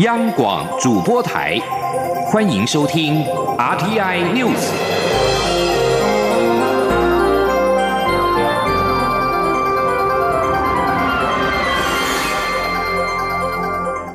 央广主播台，欢迎收听 RTI News。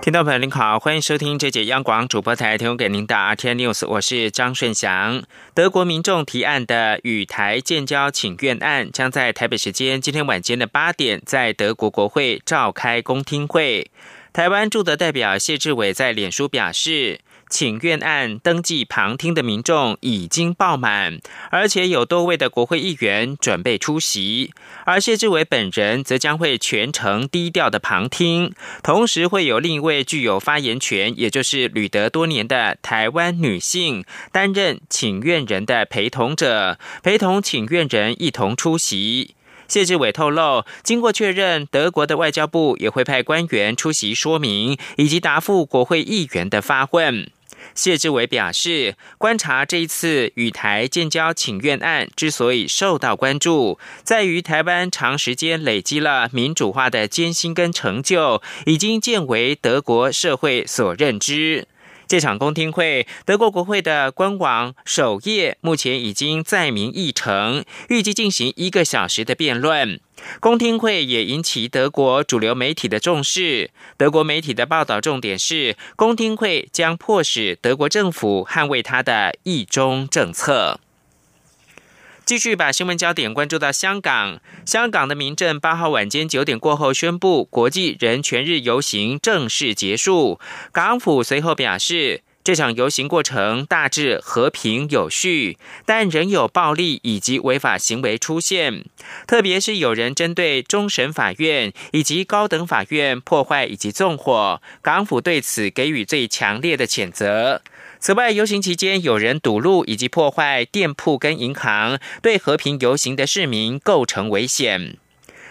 听众朋友您好，欢迎收听这节央广主播台提供给您的 RTI News，我是张顺祥。德国民众提案的与台建交请愿案，将在台北时间今天晚间的八点，在德国国会召开公听会。台湾驻的代表谢志伟在脸书表示，请愿案登记旁听的民众已经爆满，而且有多位的国会议员准备出席，而谢志伟本人则将会全程低调的旁听，同时会有另一位具有发言权，也就是履德多年的台湾女性担任请愿人的陪同者，陪同请愿人一同出席。谢志伟透露，经过确认，德国的外交部也会派官员出席说明，以及答复国会议员的发问。谢志伟表示，观察这一次与台建交请愿案之所以受到关注，在于台湾长时间累积了民主化的艰辛跟成就，已经渐为德国社会所认知。这场公听会，德国国会的官网首页目前已经载明议程，预计进行一个小时的辩论。公听会也引起德国主流媒体的重视。德国媒体的报道重点是，公听会将迫使德国政府捍卫他的一中政策。继续把新闻焦点关注到香港。香港的民政八号晚间九点过后宣布，国际人权日游行正式结束。港府随后表示，这场游行过程大致和平有序，但仍有暴力以及违法行为出现，特别是有人针对终审法院以及高等法院破坏以及纵火。港府对此给予最强烈的谴责。此外，游行期间有人堵路以及破坏店铺跟银行，对和平游行的市民构成危险。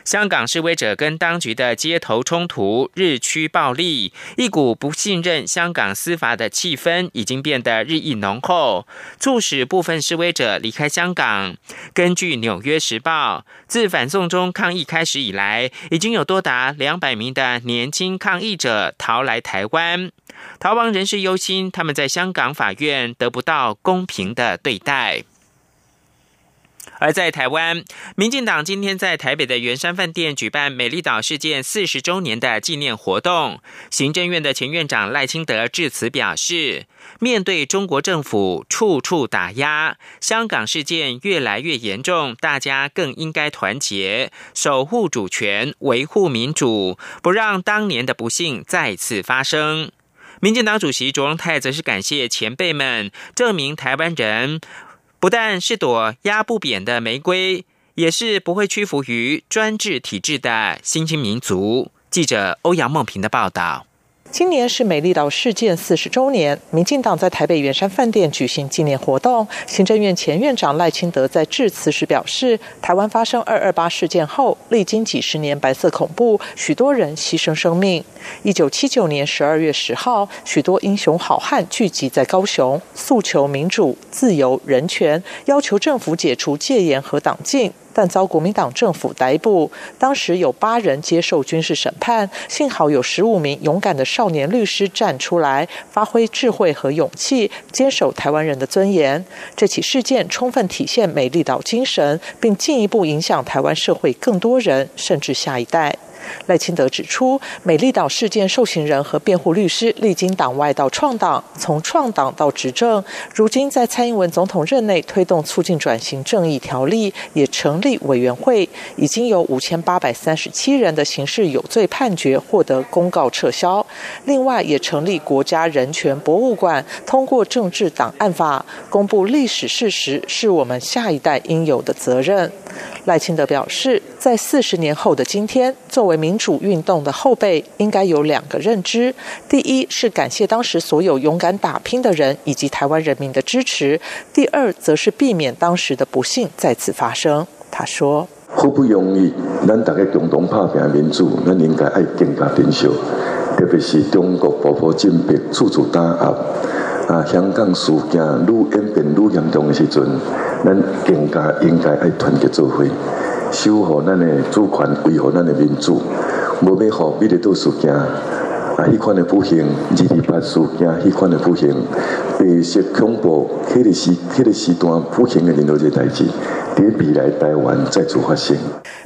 香港示威者跟当局的街头冲突日趋暴力，一股不信任香港司法的气氛已经变得日益浓厚，促使部分示威者离开香港。根据《纽约时报》，自反送中抗议开始以来，已经有多达两百名的年轻抗议者逃来台湾。逃亡人士忧心，他们在香港法院得不到公平的对待。而在台湾，民进党今天在台北的圆山饭店举办美丽岛事件四十周年的纪念活动。行政院的前院长赖清德致辞表示，面对中国政府处处打压，香港事件越来越严重，大家更应该团结，守护主权，维护民主，不让当年的不幸再次发生。民进党主席卓荣泰则是感谢前辈们，证明台湾人不但是朵压不扁的玫瑰，也是不会屈服于专制体制的新兴民族。记者欧阳梦平的报道。今年是美丽岛事件四十周年，民进党在台北圆山饭店举行纪念活动。行政院前院长赖清德在致辞时表示，台湾发生二二八事件后，历经几十年白色恐怖，许多人牺牲生命。一九七九年十二月十号，许多英雄好汉聚集在高雄，诉求民主、自由、人权，要求政府解除戒严和党禁。但遭国民党政府逮捕，当时有八人接受军事审判，幸好有十五名勇敢的少年律师站出来，发挥智慧和勇气，坚守台湾人的尊严。这起事件充分体现美丽岛精神，并进一步影响台湾社会更多人，甚至下一代。赖清德指出，美丽岛事件受刑人和辩护律师历经党外到创党，从创党到执政，如今在蔡英文总统任内推动促进转型正义条例，也成立委员会，已经有五千八百三十七人的刑事有罪判决获得公告撤销。另外，也成立国家人权博物馆，通过政治档案法公布历史事实，是我们下一代应有的责任。赖清德表示，在四十年后的今天，作为民主运动的后辈，应该有两个认知：第一是感谢当时所有勇敢打拼的人以及台湾人民的支持；第二，则是避免当时的不幸再次发生。他说：“好不容易，咱大家共同打拼民主，咱应该爱更加珍惜，特别是中国步步进逼、处处打压。”啊，香港事件愈演变愈严重的时阵，咱更加应该爱团结做伙，守护咱的主权，维护咱的民主。无要互美丽岛事件啊，迄款的不幸，二二八事件，迄款的不幸，白色恐怖，迄个时，迄个时段不幸的任何一个代志，伫未来台湾再次发生。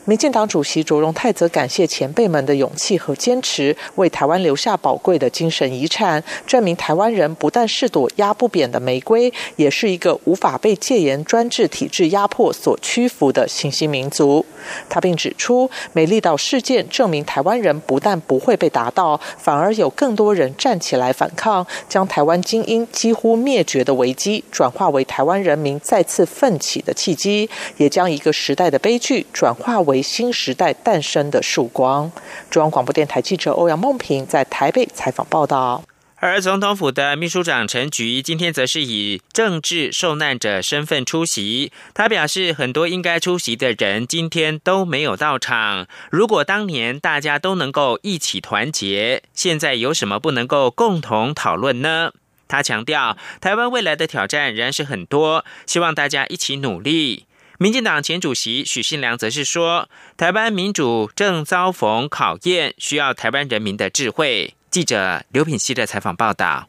民进党主席卓荣泰则感谢前辈们的勇气和坚持，为台湾留下宝贵的精神遗产，证明台湾人不但是朵压不扁的玫瑰，也是一个无法被戒严专制体制压迫所屈服的新兴民族。他并指出，美丽岛事件证明台湾人不但不会被打倒，反而有更多人站起来反抗，将台湾精英几乎灭绝的危机转化为台湾人民再次奋起的契机，也将一个时代的悲剧转化为。新时代诞生的曙光。中央广播电台记者欧阳梦平在台北采访报道。而总统府的秘书长陈菊今天则是以政治受难者身份出席。他表示，很多应该出席的人今天都没有到场。如果当年大家都能够一起团结，现在有什么不能够共同讨论呢？他强调，台湾未来的挑战仍然是很多，希望大家一起努力。民进党前主席许信良则是说，台湾民主正遭逢考验，需要台湾人民的智慧。记者刘品希的采访报道。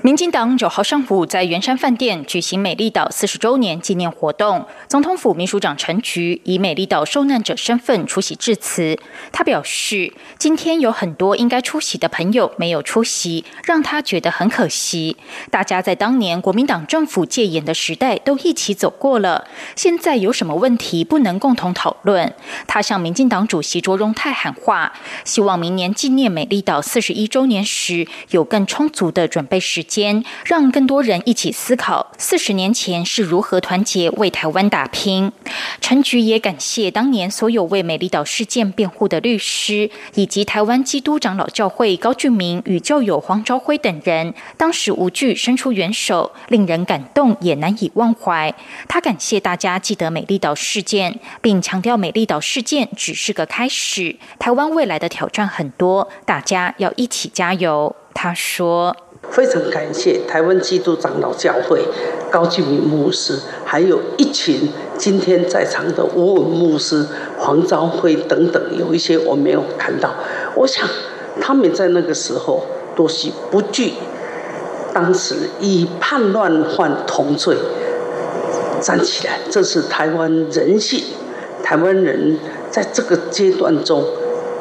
民进党九号上午在圆山饭店举行美丽岛四十周年纪念活动，总统府秘书长陈菊以美丽岛受难者身份出席致辞。他表示，今天有很多应该出席的朋友没有出席，让他觉得很可惜。大家在当年国民党政府戒严的时代都一起走过了，现在有什么问题不能共同讨论？他向民进党主席卓荣泰喊话，希望明年纪念美丽岛四十一周年时有更充足的准备时。间让更多人一起思考四十年前是如何团结为台湾打拼。陈菊也感谢当年所有为美丽岛事件辩护的律师，以及台湾基督长老教会高俊明与教友黄昭辉等人，当时无惧伸出援手，令人感动也难以忘怀。他感谢大家记得美丽岛事件，并强调美丽岛事件只是个开始，台湾未来的挑战很多，大家要一起加油。他说。非常感谢台湾基督长老教会高继明牧师，还有一群今天在场的吴文牧师、黄昭辉等等，有一些我没有看到。我想他们在那个时候都是不惧当时以叛乱犯同罪站起来，这是台湾人性，台湾人在这个阶段中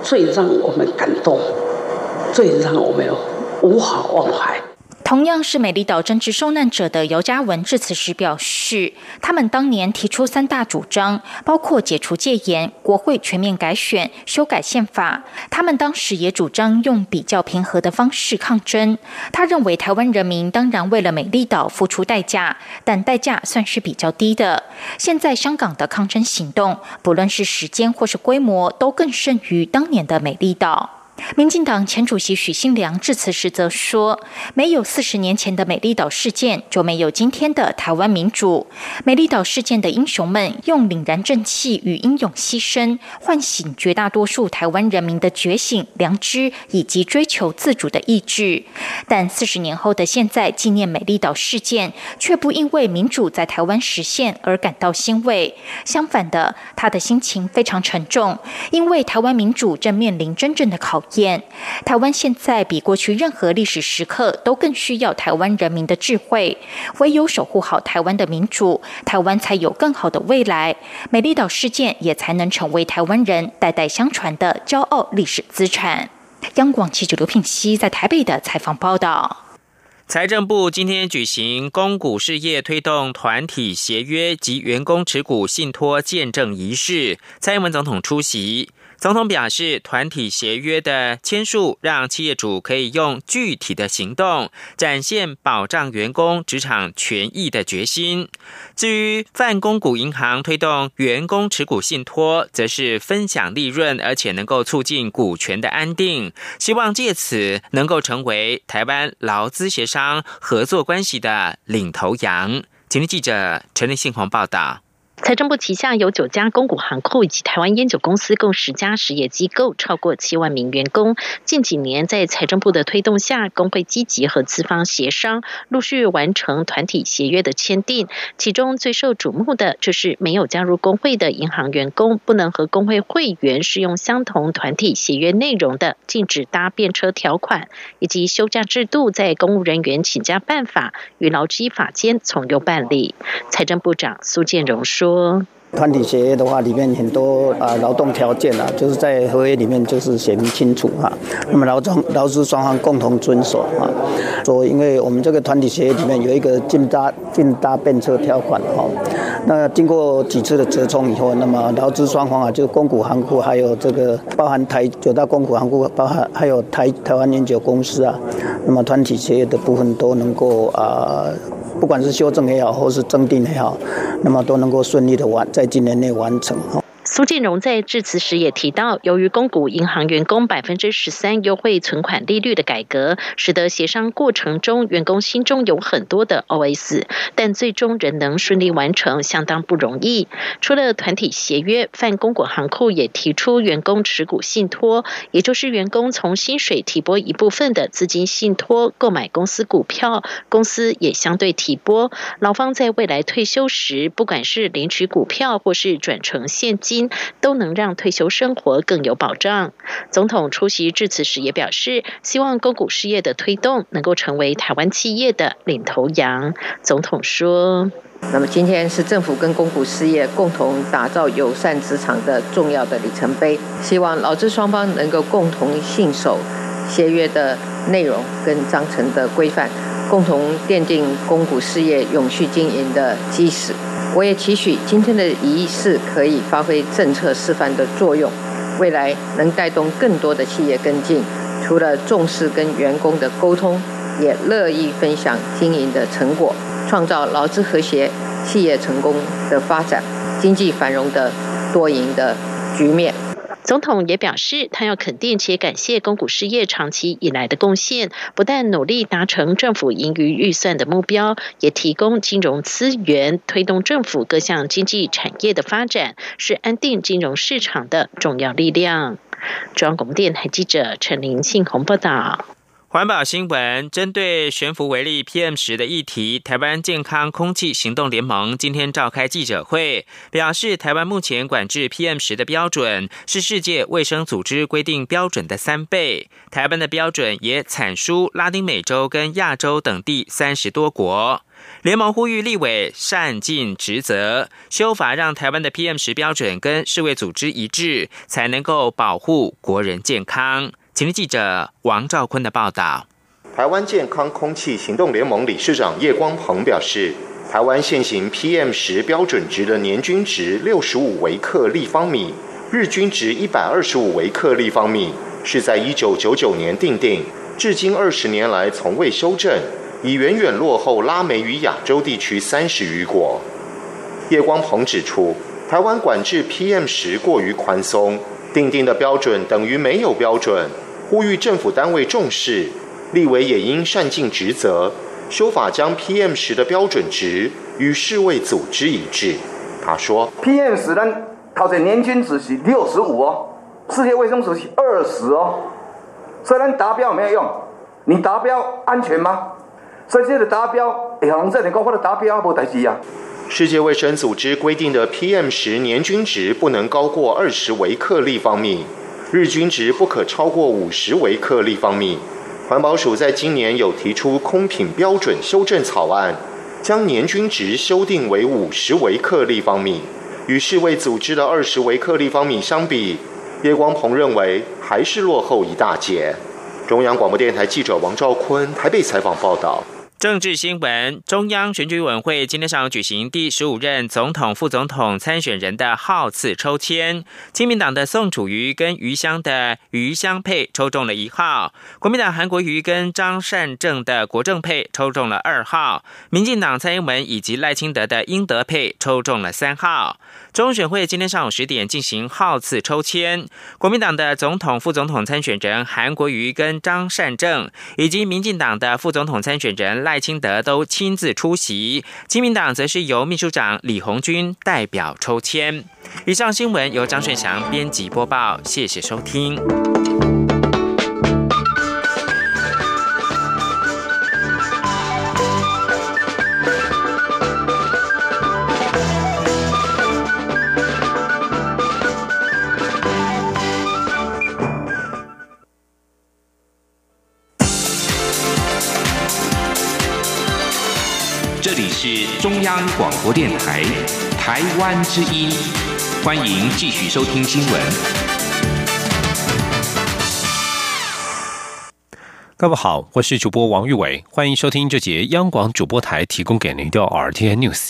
最让我们感动，最让我们无法忘怀。同样是美丽岛政治受难者的姚嘉文致辞时表示，他们当年提出三大主张，包括解除戒严、国会全面改选、修改宪法。他们当时也主张用比较平和的方式抗争。他认为台湾人民当然为了美丽岛付出代价，但代价算是比较低的。现在香港的抗争行动，不论是时间或是规模，都更胜于当年的美丽岛。民进党前主席许信良致辞时则说：“没有四十年前的美丽岛事件，就没有今天的台湾民主。美丽岛事件的英雄们用凛然正气与英勇牺牲，唤醒绝大多数台湾人民的觉醒、良知以及追求自主的意志。但四十年后的现在，纪念美丽岛事件，却不因为民主在台湾实现而感到欣慰。相反的，他的心情非常沉重，因为台湾民主正面临真正的考。”验台湾现在比过去任何历史时刻都更需要台湾人民的智慧，唯有守护好台湾的民主，台湾才有更好的未来。美丽岛事件也才能成为台湾人代代相传的骄傲历史资产。央广记者刘品熙在台北的采访报道。财政部今天举行公股事业推动团体协约及员工持股信托见证仪式，蔡英文总统出席。总统表示，团体协约的签署，让企业主可以用具体的行动展现保障员工职场权益的决心。至于泛公股银行推动员工持股信托，则是分享利润，而且能够促进股权的安定，希望借此能够成为台湾劳资协商合作关系的领头羊。今天记者陈立信鸿报道。财政部旗下有九家公股行库以及台湾烟酒公司，共十家实业机构，超过七万名员工。近几年，在财政部的推动下，工会积极和资方协商，陆续完成团体协约的签订。其中最受瞩目的，就是没有加入工会的银行员工，不能和工会会员适用相同团体协约内容的禁止搭便车条款，以及休假制度在公务人员请假办法与劳基法间从优办理。财政部长苏建荣说。团体协议的话，里面很多啊劳动条件啊，就是在合约里面就是写明清楚哈。那么劳双劳资双方共同遵守啊。说，因为我们这个团体协议里面有一个禁搭禁搭便车条款哈。那经过几次的折冲以后，那么劳资双方啊，就公股行库还有这个包含台九大公股行库，包含还有台台湾烟酒公司啊，那么团体协议的部分都能够啊。不管是修正也好，或是增订也好，那么都能够顺利的完在今年内完成。苏建荣在致辞时也提到，由于公股银行员工百分之十三优惠存款利率的改革，使得协商过程中员工心中有很多的 OS，但最终仍能顺利完成，相当不容易。除了团体协约，泛公股行库也提出员工持股信托，也就是员工从薪水提拨一部分的资金信托购买公司股票，公司也相对提拨。劳方在未来退休时，不管是领取股票或是转成现金。都能让退休生活更有保障。总统出席致辞时也表示，希望公股事业的推动能够成为台湾企业的领头羊。总统说：“那么今天是政府跟公股事业共同打造友善职场的重要的里程碑，希望劳资双方能够共同信守协约的内容跟章程的规范，共同奠定公股事业永续经营的基石。”我也期许今天的仪式可以发挥政策示范的作用，未来能带动更多的企业跟进。除了重视跟员工的沟通，也乐意分享经营的成果，创造劳资和谐、企业成功的发展、经济繁荣的多赢的局面。总统也表示，他要肯定且感谢公股事业长期以来的贡献，不但努力达成政府盈余预算的目标，也提供金融资源，推动政府各项经济产业的发展，是安定金融市场的重要力量。中央广播电台记者陈林信宏报道。环保新闻：针对悬浮微粒 PM 十的议题，台湾健康空气行动联盟今天召开记者会，表示台湾目前管制 PM 十的标准是世界卫生组织规定标准的三倍。台湾的标准也产输拉丁美洲跟亚洲等地三十多国。联盟呼吁立委善尽职责，修法让台湾的 PM 十标准跟世卫组织一致，才能够保护国人健康。请听记者王兆坤的报道。台湾健康空气行动联盟理事长叶光鹏表示，台湾现行 PM 十标准值的年均值六十五微克立方米，日均值一百二十五微克立方米，是在一九九九年定定，至今二十年来从未修正，已远远落后拉美与亚洲地区三十余国。叶光鹏指出，台湾管制 PM 十过于宽松，定定的标准等于没有标准。呼吁政府单位重视，立委也应善尽职责，修法将 PM 十的标准值与世卫组织一致。他说：“PM 十呢，它的年均值是六十五哦，世界卫生组织二十哦，虽然达标没有用，你达标安全吗？所以这个达标，可能在你讲我的达标无代志啊。”世界卫生组织规定的 PM 十年均值不能高过二十微克立方米。日均值不可超过五十微克立方米。环保署在今年有提出空品标准修正草案，将年均值修订为五十微克立方米，与世卫组织的二十微克立方米相比，叶光鹏认为还是落后一大截。中央广播电台记者王兆坤台北采访报道。政治新闻：中央选举委员会今天上午举行第十五任总统、副总统参选人的号次抽签。亲民党的宋楚瑜跟余香的余香配抽中了一号；国民党韩国瑜跟张善政的国政配抽中了二号；民进党蔡英文以及赖清德的英德配抽中了三号。中选会今天上午十点进行号次抽签，国民党的总统、副总统参选人韩国瑜跟张善政，以及民进党的副总统参选人赖清德都亲自出席，亲民党则是由秘书长李红军代表抽签。以上新闻由张顺祥编辑播报，谢谢收听。是中央广播电台台湾之音，欢迎继续收听新闻。各位好，我是主播王玉伟，欢迎收听这节央广主播台提供给您的 RTN News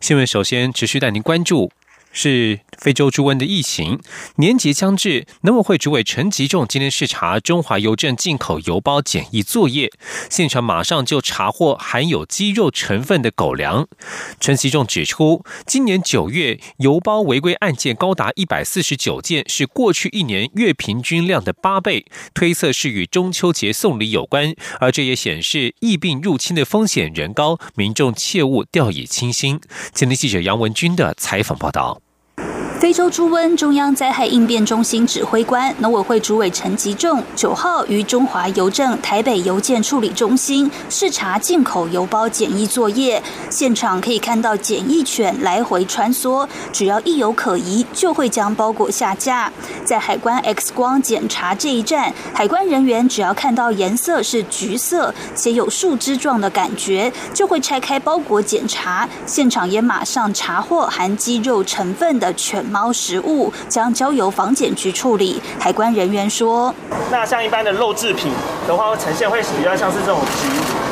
新闻。首先，持续带您关注。是非洲猪瘟的疫情，年节将至，农委会主委陈吉仲今天视察中华邮政进口邮包检疫作业，现场马上就查获含有鸡肉成分的狗粮。陈吉仲指出，今年九月邮包违规案件高达一百四十九件，是过去一年月平均量的八倍，推测是与中秋节送礼有关，而这也显示疫病入侵的风险仍高，民众切勿掉以轻心。今天记者杨文军的采访报道。非洲猪瘟，中央灾害应变中心指挥官、农委会主委陈吉仲九号于中华邮政台北邮件处理中心视察进口邮包检疫作业，现场可以看到检疫犬来回穿梭，只要一有可疑，就会将包裹下架。在海关 X 光检查这一站，海关人员只要看到颜色是橘色且有树枝状的感觉，就会拆开包裹检查。现场也马上查获含鸡肉成分的犬。猫食物将交由防检局处理。海关人员说：“那像一般的肉制品的话，会呈现会比较像是这种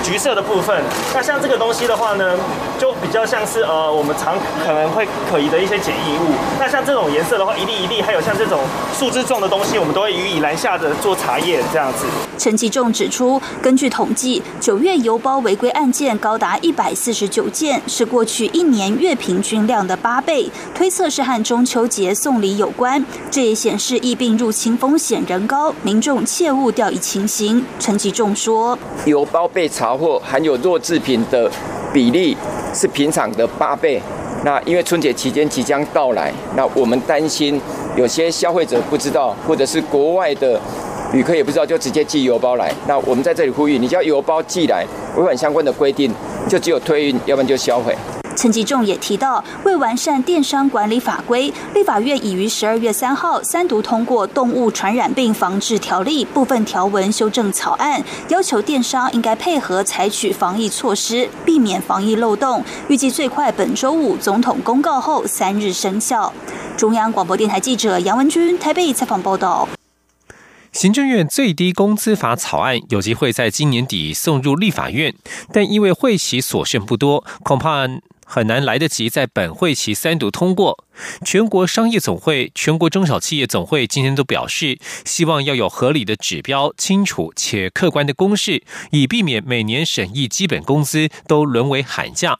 橘橘色的部分。那像这个东西的话呢，就比较像是呃我们常可能会可疑的一些检疫物。那像这种颜色的话，一粒一粒，还有像这种树枝状的东西，我们都会予以拦下的做查验这样子。”陈其仲指出，根据统计，九月邮包违规案件高达一百四十九件，是过去一年月平均量的八倍，推测是和中秋节送礼有关，这也显示疫病入侵风险仍高，民众切勿掉以轻心。陈吉仲说：“邮包被查获含有弱制品的比例是平常的八倍。那因为春节期间即将到来，那我们担心有些消费者不知道，或者是国外的旅客也不知道，就直接寄邮包来。那我们在这里呼吁，你叫邮包寄来，违反相关的规定，就只有退运，要不然就销毁。”陈吉仲也提到，为完善电商管理法规，立法院已于十二月三号三读通过《动物传染病防治条例》部分条文修正草案，要求电商应该配合采取防疫措施，避免防疫漏洞。预计最快本周五总统公告后三日生效。中央广播电台记者杨文君台北采访报道。行政院最低工资法草案有机会在今年底送入立法院，但因为会期所剩不多，恐怕。很难来得及在本会期三读通过。全国商业总会、全国中小企业总会今天都表示，希望要有合理的指标、清楚且客观的公示，以避免每年审议基本工资都沦为喊价。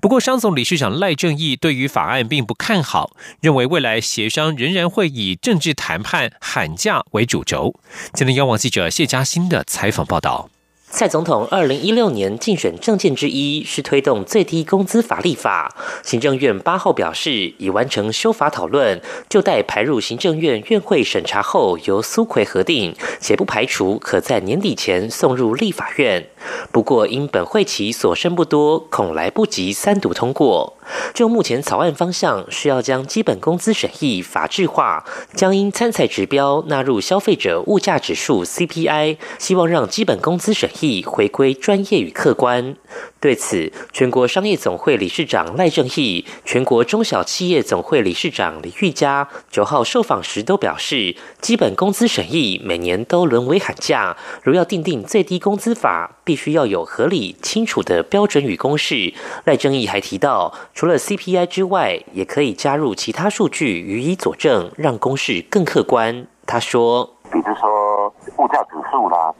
不过，商总理事长赖正义对于法案并不看好，认为未来协商仍然会以政治谈判喊价为主轴。今天，央网记者谢嘉欣的采访报道。蔡总统二零一六年竞选政见之一是推动最低工资法立法。行政院八号表示，已完成修法讨论，就待排入行政院院会审查后，由苏奎核定，且不排除可在年底前送入立法院。不过，因本会期所剩不多，恐来不及三读通过。就目前草案方向，是要将基本工资审议法制化，将因参赛指标纳入消费者物价指数 CPI，希望让基本工资审议回归专业与客观。对此，全国商业总会理事长赖正义、全国中小企业总会理事长李玉佳九号受访时都表示，基本工资审议每年都沦为喊价，如要订定最低工资法，必须要有合理清楚的标准与公式。赖正义还提到，除了 CPI 之外，也可以加入其他数据予以佐证，让公式更客观。他说，比如说物价指数啦、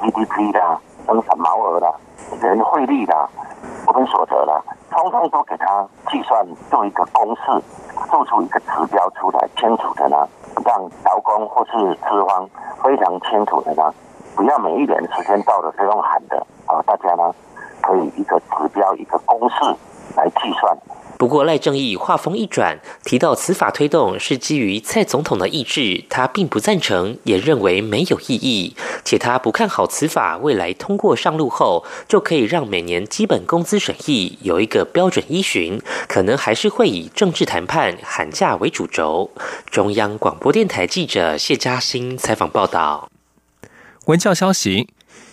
GDP 啦、生产毛额啦。人汇率的国民所得啦，通通都给他计算做一个公式，做出一个指标出来，清楚的呢，让劳工或是资方非常清楚的呢，不要每一年时间到了是用喊的啊，大家呢可以一个指标一个公式来计算。不过赖正义话锋一转，提到此法推动是基于蔡总统的意志，他并不赞成，也认为没有意义，且他不看好此法未来通过上路后，就可以让每年基本工资审议有一个标准依循，可能还是会以政治谈判喊价为主轴。中央广播电台记者谢嘉欣采访报道。文教消息。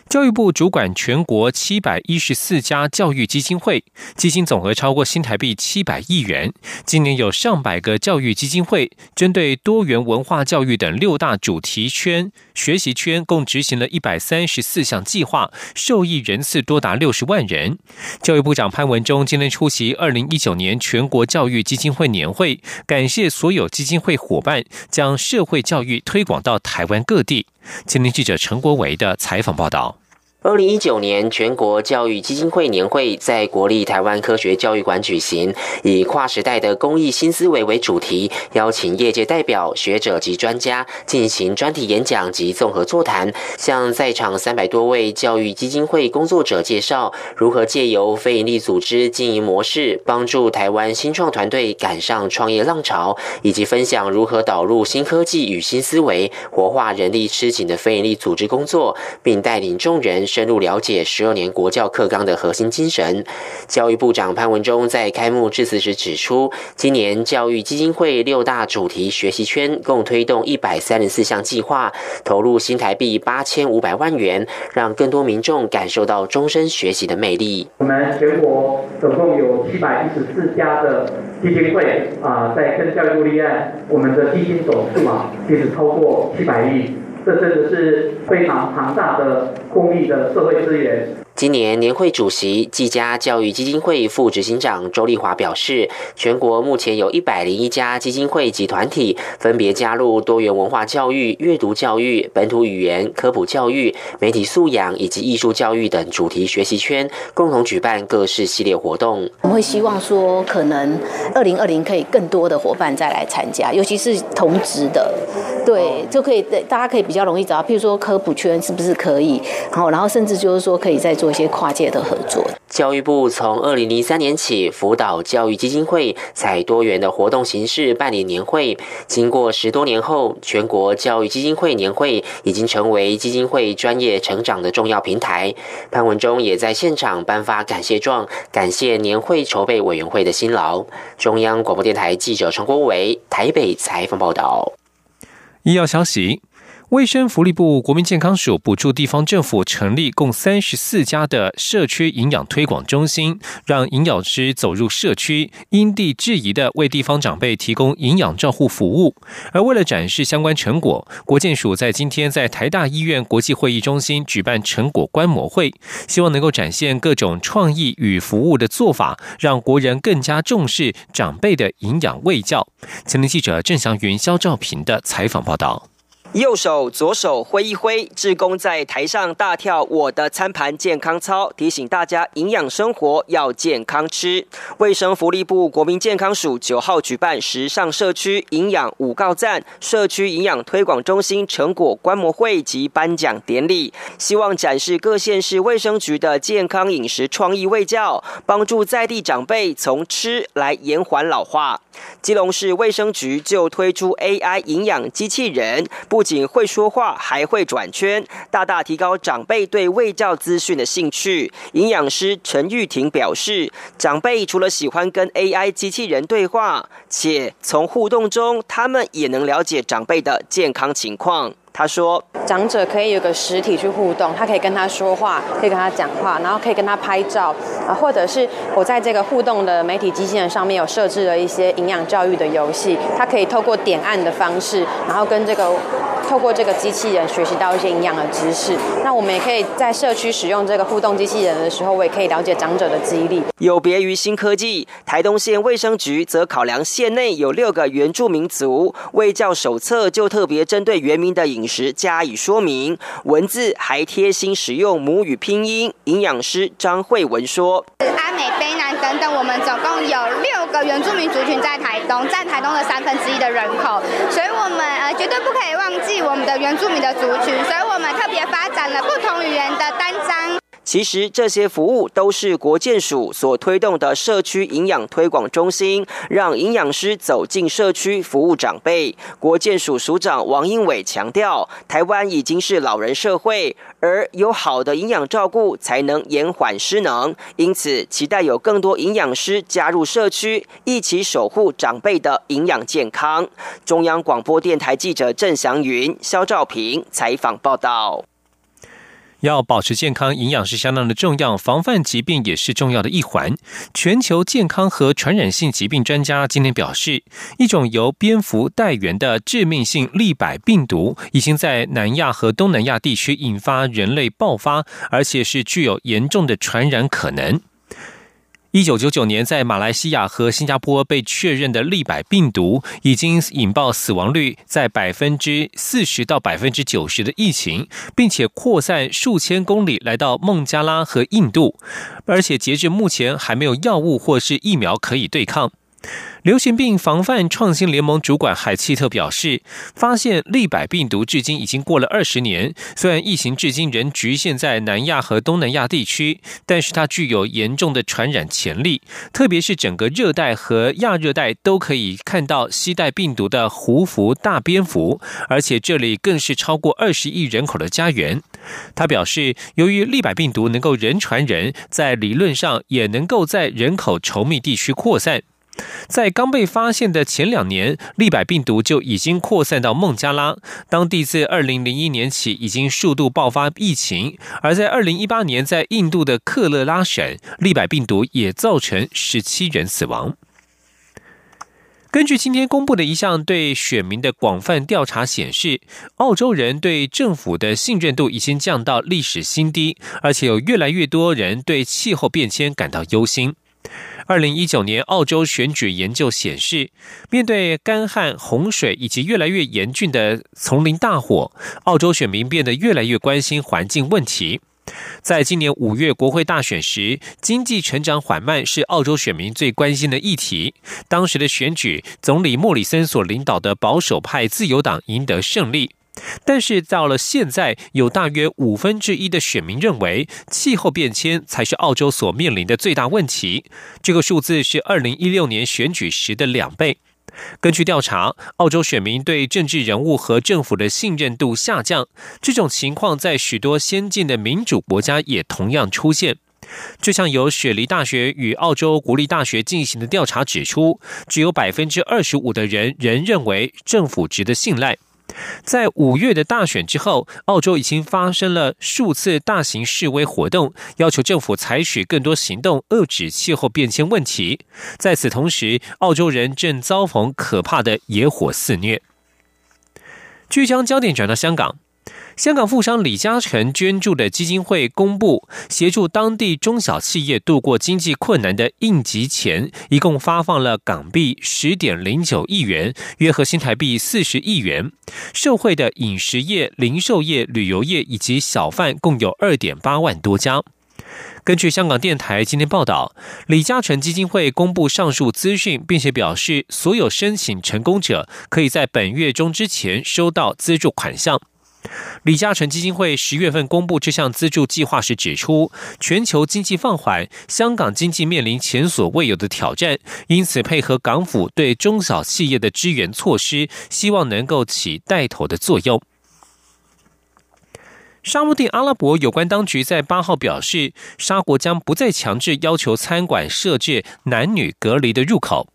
教育部主管全国七百一十四家教育基金会，基金总额超过新台币七百亿元。今年有上百个教育基金会，针对多元文化教育等六大主题圈、学习圈，共执行了一百三十四项计划，受益人次多达六十万人。教育部长潘文忠今天出席二零一九年全国教育基金会年会，感谢所有基金会伙伴，将社会教育推广到台湾各地。今天记者陈国维的采访报道。二零一九年全国教育基金会年会在国立台湾科学教育馆举行，以“跨时代的公益新思维”为主题，邀请业界代表、学者及专家进行专题演讲及综合座谈，向在场三百多位教育基金会工作者介绍如何借由非营利组织经营模式，帮助台湾新创团队赶上创业浪潮，以及分享如何导入新科技与新思维，活化人力吃紧的非营利组织工作，并带领众人。深入了解十二年国教课纲的核心精神。教育部长潘文忠在开幕致辞时指出，今年教育基金会六大主题学习圈共推动一百三十四项计划，投入新台币八千五百万元，让更多民众感受到终身学习的魅力。我们全国总共有七百一十四家的基金会啊，在跟教育部立案，我们的基金总数啊，其实超过七百亿。这真的是非常庞大的公益的社会资源。今年年会主席纪家教育基金会副执行长周丽华表示，全国目前有一百零一家基金会及团体，分别加入多元文化教育、阅读教育、本土语言、科普教育、媒体素养以及艺术教育等主题学习圈，共同举办各式系列活动。我们会希望说，可能二零二零可以更多的伙伴再来参加，尤其是同职的，对，就可以大家可以比较容易找到，譬如说科普圈是不是可以，然后然后甚至就是说可以在做。做一些跨界的合作。教育部从二零零三年起辅导教育基金会采多元的活动形式办理年会，经过十多年后，全国教育基金会年会已经成为基金会专业成长的重要平台。潘文忠也在现场颁发感谢状，感谢年会筹备委员会的辛劳。中央广播电台记者陈国伟台北采访报道。医药消息。卫生福利部国民健康署补助地方政府成立共三十四家的社区营养推广中心，让营养师走入社区，因地制宜的为地方长辈提供营养照护服务。而为了展示相关成果，国健署在今天在台大医院国际会议中心举办成果观摩会，希望能够展现各种创意与服务的做法，让国人更加重视长辈的营养卫教。前天记者郑祥云、肖兆平的采访报道。右手左手挥一挥，志工在台上大跳我的餐盘健康操，提醒大家营养生活要健康吃。卫生福利部国民健康署九号举办时尚社区营养五告赞社区营养推广中心成果观摩会及颁奖典礼，希望展示各县市卫生局的健康饮食创意卫教，帮助在地长辈从吃来延缓老化。基隆市卫生局就推出 AI 营养机器人，不。仅会说话，还会转圈，大大提高长辈对卫教资讯的兴趣。营养师陈玉婷表示，长辈除了喜欢跟 AI 机器人对话，且从互动中，他们也能了解长辈的健康情况。他说：“长者可以有个实体去互动，他可以跟他说话，可以跟他讲话，然后可以跟他拍照啊，或者是我在这个互动的媒体机器人上面有设置了一些营养教育的游戏，他可以透过点按的方式，然后跟这个透过这个机器人学习到一些营养的知识。那我们也可以在社区使用这个互动机器人的时候，我也可以了解长者的记忆力。有别于新科技，台东县卫生局则考量县内有六个原住民族，卫教手册就特别针对原民的饮时加以说明，文字还贴心使用母语拼音。营养师张慧文说：“阿美、卑南等等，我们总共有六个原住民族群在台东，占台东的三分之一的人口，所以我们呃绝对不可以忘记我们的原住民的族群，所以我们特别发展了不同语言的单张。”其实这些服务都是国健署所推动的社区营养推广中心，让营养师走进社区服务长辈。国健署署长王英伟强调，台湾已经是老人社会，而有好的营养照顾才能延缓失能，因此期待有更多营养师加入社区，一起守护长辈的营养健康。中央广播电台记者郑祥云、肖兆平采访报道。要保持健康，营养是相当的重要，防范疾病也是重要的一环。全球健康和传染性疾病专家今天表示，一种由蝙蝠带源的致命性利百病毒，已经在南亚和东南亚地区引发人类爆发，而且是具有严重的传染可能。一九九九年，在马来西亚和新加坡被确认的利百病毒，已经引爆死亡率在百分之四十到百分之九十的疫情，并且扩散数千公里，来到孟加拉和印度，而且截至目前还没有药物或是疫苗可以对抗。流行病防范创新联盟主管海契特表示，发现利百病毒至今已经过了二十年。虽然疫情至今仍局限在南亚和东南亚地区，但是它具有严重的传染潜力。特别是整个热带和亚热带都可以看到携带病毒的胡服大蝙蝠，而且这里更是超过二十亿人口的家园。他表示，由于利百病毒能够人传人，在理论上也能够在人口稠密地区扩散。在刚被发现的前两年，利百病毒就已经扩散到孟加拉，当地自二零零一年起已经数度爆发疫情。而在二零一八年，在印度的克勒拉省，利百病毒也造成十七人死亡。根据今天公布的一项对选民的广泛调查显示，澳洲人对政府的信任度已经降到历史新低，而且有越来越多人对气候变迁感到忧心。二零一九年澳洲选举研究显示，面对干旱、洪水以及越来越严峻的丛林大火，澳洲选民变得越来越关心环境问题。在今年五月国会大选时，经济成长缓慢是澳洲选民最关心的议题。当时的选举，总理莫里森所领导的保守派自由党赢得胜利。但是到了现在，有大约五分之一的选民认为，气候变迁才是澳洲所面临的最大问题。这个数字是二零一六年选举时的两倍。根据调查，澳洲选民对政治人物和政府的信任度下降。这种情况在许多先进的民主国家也同样出现。就像由雪梨大学与澳洲国立大学进行的调查指出，只有百分之二十五的人仍认为政府值得信赖。在五月的大选之后，澳洲已经发生了数次大型示威活动，要求政府采取更多行动遏制气候变迁问题。在此同时，澳洲人正遭逢可怕的野火肆虐。据将焦点转到香港。香港富商李嘉诚捐助的基金会公布，协助当地中小企业度过经济困难的应急钱，一共发放了港币十点零九亿元，约合新台币四十亿元。受惠的饮食业、零售业、旅游业以及小贩共有二点八万多家。根据香港电台今天报道，李嘉诚基金会公布上述资讯，并且表示，所有申请成功者可以在本月中之前收到资助款项。李嘉诚基金会十月份公布这项资助计划时指出，全球经济放缓，香港经济面临前所未有的挑战，因此配合港府对中小企业的支援措施，希望能够起带头的作用。沙地阿拉伯有关当局在八号表示，沙国将不再强制要求餐馆设置男女隔离的入口。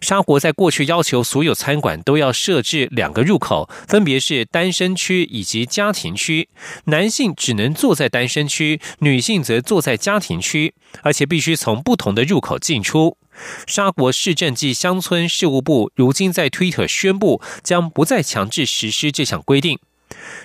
沙国在过去要求所有餐馆都要设置两个入口，分别是单身区以及家庭区。男性只能坐在单身区，女性则坐在家庭区，而且必须从不同的入口进出。沙国市政及乡村事务部如今在推特宣布，将不再强制实施这项规定。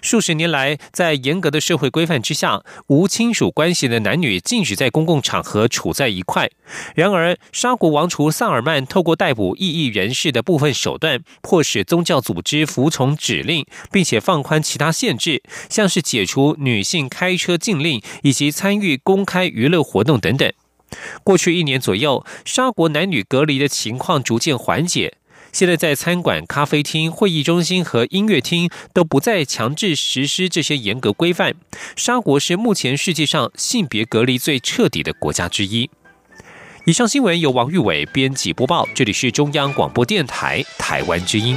数十年来，在严格的社会规范之下，无亲属关系的男女禁止在公共场合处在一块。然而，沙国王储萨尔曼透过逮捕异议人士的部分手段，迫使宗教组织服从指令，并且放宽其他限制，像是解除女性开车禁令以及参与公开娱乐活动等等。过去一年左右，沙国男女隔离的情况逐渐缓解。现在在餐馆、咖啡厅、会议中心和音乐厅都不再强制实施这些严格规范。沙国是目前世界上性别隔离最彻底的国家之一。以上新闻由王玉伟编辑播报，这里是中央广播电台台湾之音。